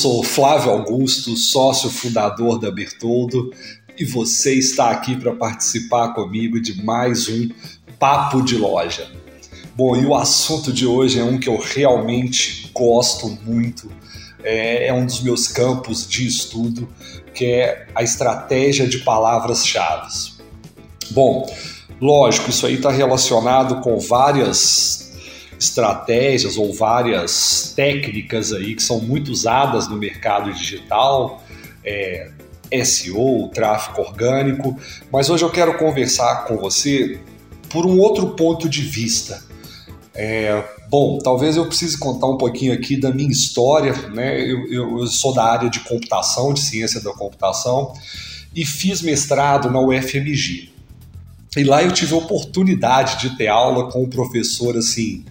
sou Flávio Augusto, sócio fundador da Bertoldo, e você está aqui para participar comigo de mais um Papo de Loja. Bom, e o assunto de hoje é um que eu realmente gosto muito, é, é um dos meus campos de estudo, que é a estratégia de palavras-chave. Bom, lógico, isso aí está relacionado com várias estratégias ou várias técnicas aí que são muito usadas no mercado digital, é, SEO, tráfego orgânico, mas hoje eu quero conversar com você por um outro ponto de vista. É, bom, talvez eu precise contar um pouquinho aqui da minha história, né? Eu, eu, eu sou da área de computação, de ciência da computação, e fiz mestrado na UFMG. E lá eu tive a oportunidade de ter aula com um professor assim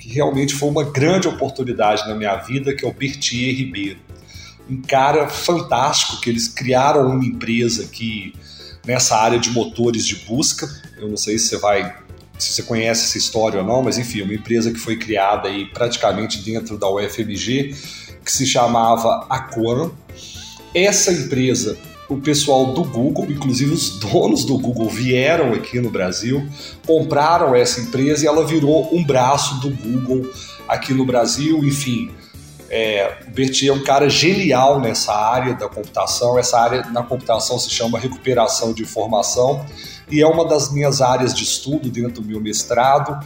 que realmente foi uma grande oportunidade na minha vida, que é o Bertier Ribeiro. Um cara fantástico, que eles criaram uma empresa que nessa área de motores de busca. Eu não sei se você vai se você conhece essa história ou não, mas enfim, uma empresa que foi criada aí praticamente dentro da UFMG, que se chamava Aquan. Essa empresa o pessoal do Google, inclusive os donos do Google, vieram aqui no Brasil, compraram essa empresa e ela virou um braço do Google aqui no Brasil. Enfim, é, o Bertier é um cara genial nessa área da computação. Essa área na computação se chama recuperação de informação e é uma das minhas áreas de estudo dentro do meu mestrado.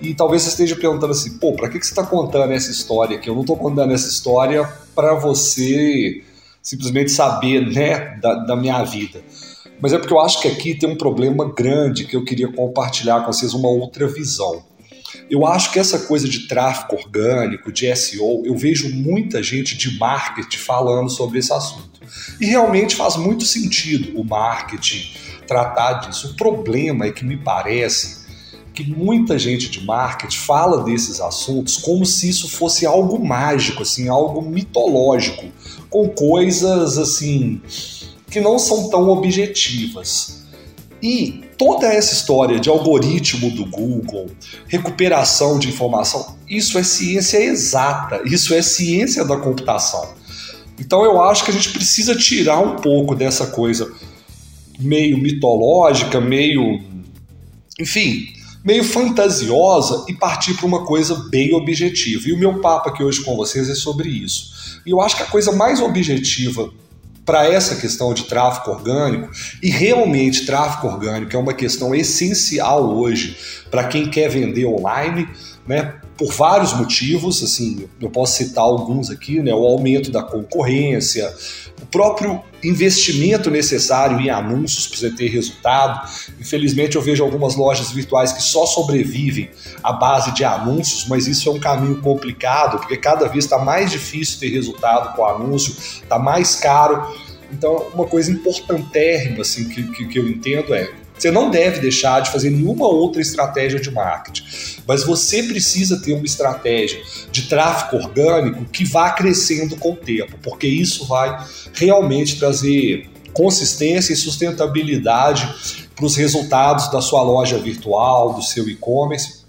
E talvez você esteja perguntando assim, pô, para que, que você está contando essa história aqui? Eu não estou contando essa história para você simplesmente saber né, da, da minha vida. Mas é porque eu acho que aqui tem um problema grande que eu queria compartilhar com vocês uma outra visão. Eu acho que essa coisa de tráfego orgânico, de SEO, eu vejo muita gente de marketing falando sobre esse assunto. E realmente faz muito sentido o marketing tratar disso. O problema é que me parece que muita gente de marketing fala desses assuntos como se isso fosse algo mágico, assim, algo mitológico com coisas assim que não são tão objetivas. E toda essa história de algoritmo do Google, recuperação de informação, isso é ciência exata, isso é ciência da computação. Então eu acho que a gente precisa tirar um pouco dessa coisa meio mitológica, meio. enfim, meio fantasiosa e partir para uma coisa bem objetiva. E o meu papo aqui hoje com vocês é sobre isso. E eu acho que a coisa mais objetiva para essa questão de tráfego orgânico, e realmente tráfego orgânico é uma questão essencial hoje para quem quer vender online, né? Por vários motivos, assim, eu posso citar alguns aqui, né? O aumento da concorrência, próprio investimento necessário em anúncios para você ter resultado. Infelizmente, eu vejo algumas lojas virtuais que só sobrevivem à base de anúncios, mas isso é um caminho complicado, porque cada vez está mais difícil ter resultado com anúncio, está mais caro. Então, uma coisa importantérrima assim, que, que, que eu entendo é você não deve deixar de fazer nenhuma outra estratégia de marketing, mas você precisa ter uma estratégia de tráfego orgânico que vá crescendo com o tempo, porque isso vai realmente trazer consistência e sustentabilidade para os resultados da sua loja virtual, do seu e-commerce.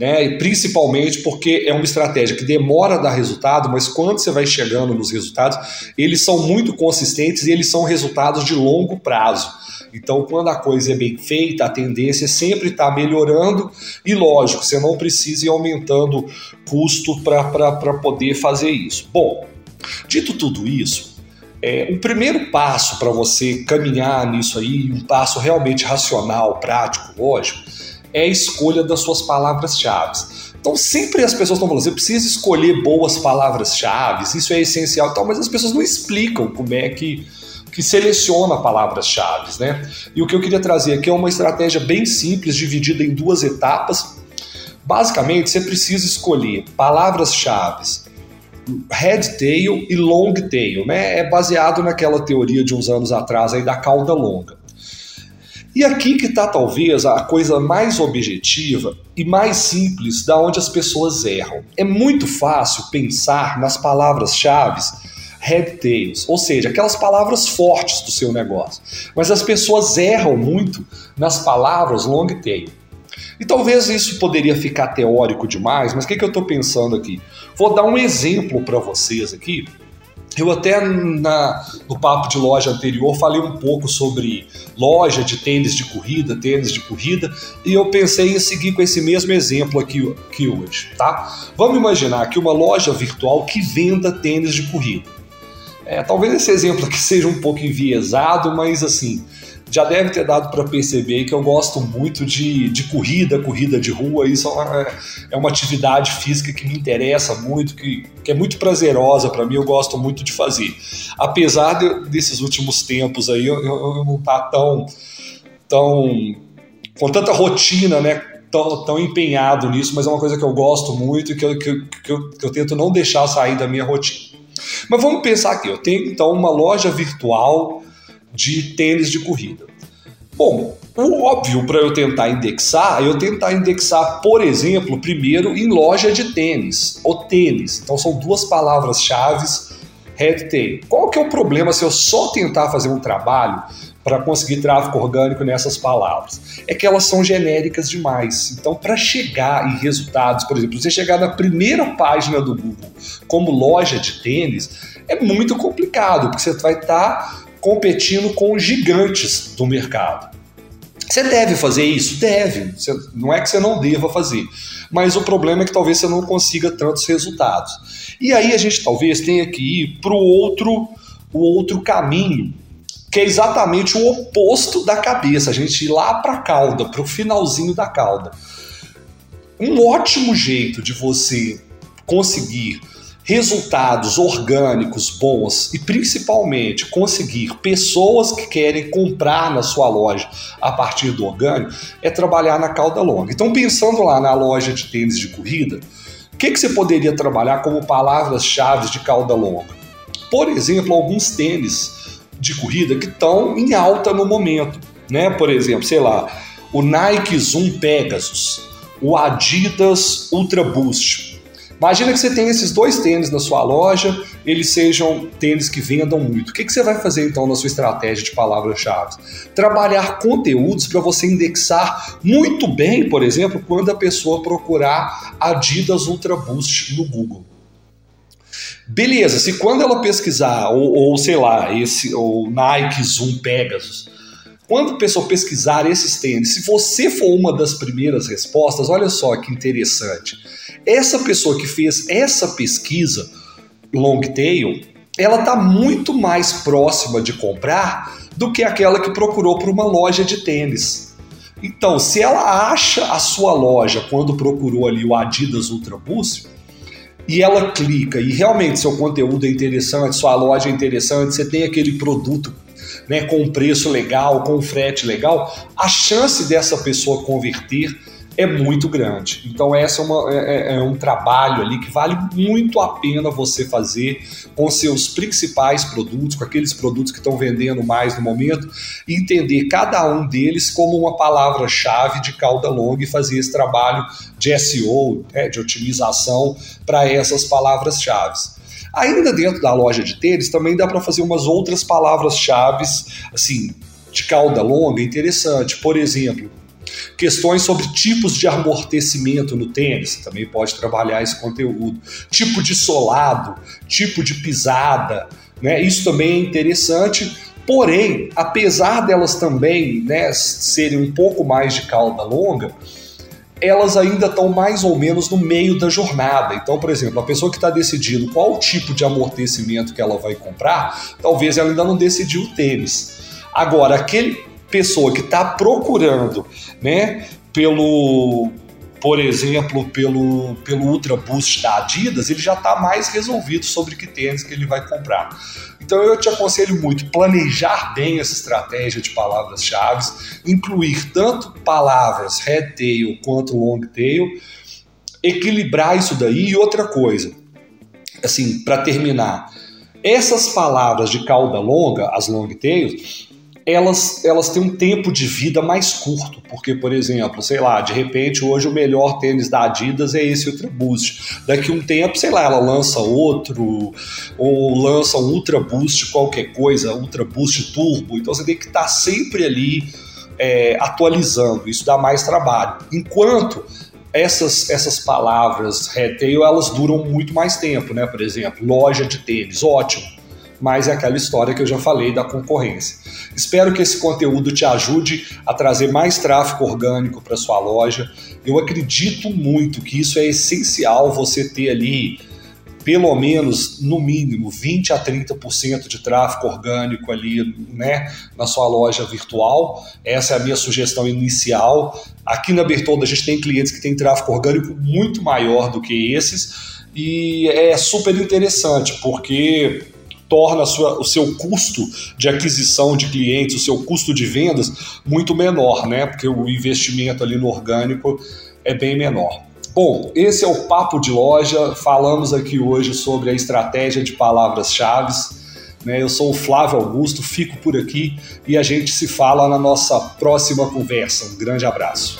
Né? E principalmente porque é uma estratégia que demora a dar resultado, mas quando você vai chegando nos resultados, eles são muito consistentes e eles são resultados de longo prazo. Então, quando a coisa é bem feita, a tendência é sempre estar tá melhorando e, lógico, você não precisa ir aumentando custo para poder fazer isso. Bom, dito tudo isso, é, o primeiro passo para você caminhar nisso aí, um passo realmente racional, prático, lógico, é a escolha das suas palavras-chave. Então, sempre as pessoas estão falando, você precisa escolher boas palavras-chave, isso é essencial, tal, mas as pessoas não explicam como é que que seleciona palavras-chave, né? E o que eu queria trazer aqui é uma estratégia bem simples, dividida em duas etapas. Basicamente, você precisa escolher palavras-chave head tail e long tail, né? É baseado naquela teoria de uns anos atrás aí da cauda longa. E aqui que está talvez a coisa mais objetiva e mais simples da onde as pessoas erram. É muito fácil pensar nas palavras-chave head tails, ou seja, aquelas palavras fortes do seu negócio. Mas as pessoas erram muito nas palavras long tail. E talvez isso poderia ficar teórico demais, mas o que, que eu estou pensando aqui? Vou dar um exemplo para vocês aqui. Eu até na, no papo de loja anterior falei um pouco sobre loja de tênis de corrida, tênis de corrida, e eu pensei em seguir com esse mesmo exemplo aqui, aqui hoje, tá? Vamos imaginar que uma loja virtual que venda tênis de corrida. É, talvez esse exemplo aqui seja um pouco enviesado, mas assim, já deve ter dado para perceber que eu gosto muito de, de corrida, corrida de rua. Isso é uma, é uma atividade física que me interessa muito, que, que é muito prazerosa para mim. Eu gosto muito de fazer. Apesar de, desses últimos tempos aí, eu, eu, eu não tá tão, tão com tanta rotina, né? Tão, tão empenhado nisso, mas é uma coisa que eu gosto muito e que eu, que, que eu, que eu tento não deixar sair da minha rotina. Mas vamos pensar aqui, eu tenho então uma loja virtual de tênis de corrida. Bom, o óbvio para eu tentar indexar, eu tentar indexar, por exemplo, primeiro em loja de tênis, ou tênis. Então são duas palavras-chave, head tail. Qual que é o problema se eu só tentar fazer um trabalho para conseguir tráfego orgânico nessas palavras? É que elas são genéricas demais. Então, para chegar em resultados, por exemplo, você chegar na primeira página do Google como loja de tênis, é muito complicado, porque você vai estar tá competindo com os gigantes do mercado. Você deve fazer isso? Deve. Você, não é que você não deva fazer. Mas o problema é que talvez você não consiga tantos resultados. E aí a gente talvez tenha que ir para o outro, o outro caminho, que é exatamente o oposto da cabeça. A gente ir lá para a cauda, para o finalzinho da cauda. Um ótimo jeito de você conseguir resultados orgânicos bons e principalmente conseguir pessoas que querem comprar na sua loja a partir do orgânico é trabalhar na cauda longa. Então, pensando lá na loja de tênis de corrida, o que, que você poderia trabalhar como palavras-chave de cauda longa? Por exemplo, alguns tênis de corrida que estão em alta no momento, né? Por exemplo, sei lá, o Nike Zoom Pegasus, o Adidas Ultra Boost, Imagina que você tem esses dois tênis na sua loja, eles sejam tênis que vendam muito. O que, que você vai fazer então na sua estratégia de palavras-chave? Trabalhar conteúdos para você indexar muito bem, por exemplo, quando a pessoa procurar Adidas Ultra Boost no Google. Beleza, se quando ela pesquisar, ou, ou sei lá, esse, ou Nike Zoom Pegasus, quando a pessoa pesquisar esses tênis, se você for uma das primeiras respostas, olha só que interessante. Essa pessoa que fez essa pesquisa long tail, ela está muito mais próxima de comprar do que aquela que procurou por uma loja de tênis. Então, se ela acha a sua loja quando procurou ali o Adidas Ultra Boost, e ela clica e realmente seu conteúdo é interessante, sua loja é interessante, você tem aquele produto né, com um preço legal, com um frete legal, a chance dessa pessoa converter é muito grande. Então, essa é, uma, é, é, é, um trabalho ali que vale muito a pena você fazer com seus principais produtos, com aqueles produtos que estão vendendo mais no momento, entender cada um deles como uma palavra-chave de cauda longa e fazer esse trabalho de SEO, né, de otimização para essas palavras-chave. Ainda dentro da loja de tênis, também dá para fazer umas outras palavras-chave, assim, de cauda longa interessante. Por exemplo, Questões sobre tipos de amortecimento no tênis, você também pode trabalhar esse conteúdo. Tipo de solado, tipo de pisada, né? Isso também é interessante. Porém, apesar delas também né, serem um pouco mais de cauda longa, elas ainda estão mais ou menos no meio da jornada. Então, por exemplo, a pessoa que está decidindo qual tipo de amortecimento que ela vai comprar, talvez ela ainda não decidiu o tênis. Agora, aquele pessoa que está procurando, né, pelo, por exemplo, pelo, pelo Ultra Boost da Adidas, ele já está mais resolvido sobre que tênis que ele vai comprar. Então eu te aconselho muito planejar bem essa estratégia de palavras-chave, incluir tanto palavras head tail quanto long tail, equilibrar isso daí e outra coisa. Assim, para terminar, essas palavras de cauda longa, as long tails, elas, elas têm um tempo de vida mais curto, porque, por exemplo, sei lá, de repente hoje o melhor tênis da Adidas é esse Ultra Boost. Daqui um tempo, sei lá, ela lança outro, ou lança um Ultra Boost qualquer coisa, Ultra Boost Turbo, então você tem que estar sempre ali é, atualizando. Isso dá mais trabalho. Enquanto essas, essas palavras retail elas duram muito mais tempo, né? Por exemplo, loja de tênis, ótimo mas é aquela história que eu já falei da concorrência. Espero que esse conteúdo te ajude a trazer mais tráfego orgânico para sua loja. Eu acredito muito que isso é essencial você ter ali pelo menos, no mínimo, 20 a 30% de tráfego orgânico ali né, na sua loja virtual. Essa é a minha sugestão inicial. Aqui na Bertoldo a gente tem clientes que têm tráfego orgânico muito maior do que esses e é super interessante porque torna sua, o seu custo de aquisição de clientes, o seu custo de vendas muito menor, né? Porque o investimento ali no orgânico é bem menor. Bom, esse é o Papo de Loja. Falamos aqui hoje sobre a estratégia de palavras-chave. Né? Eu sou o Flávio Augusto, fico por aqui e a gente se fala na nossa próxima conversa. Um grande abraço.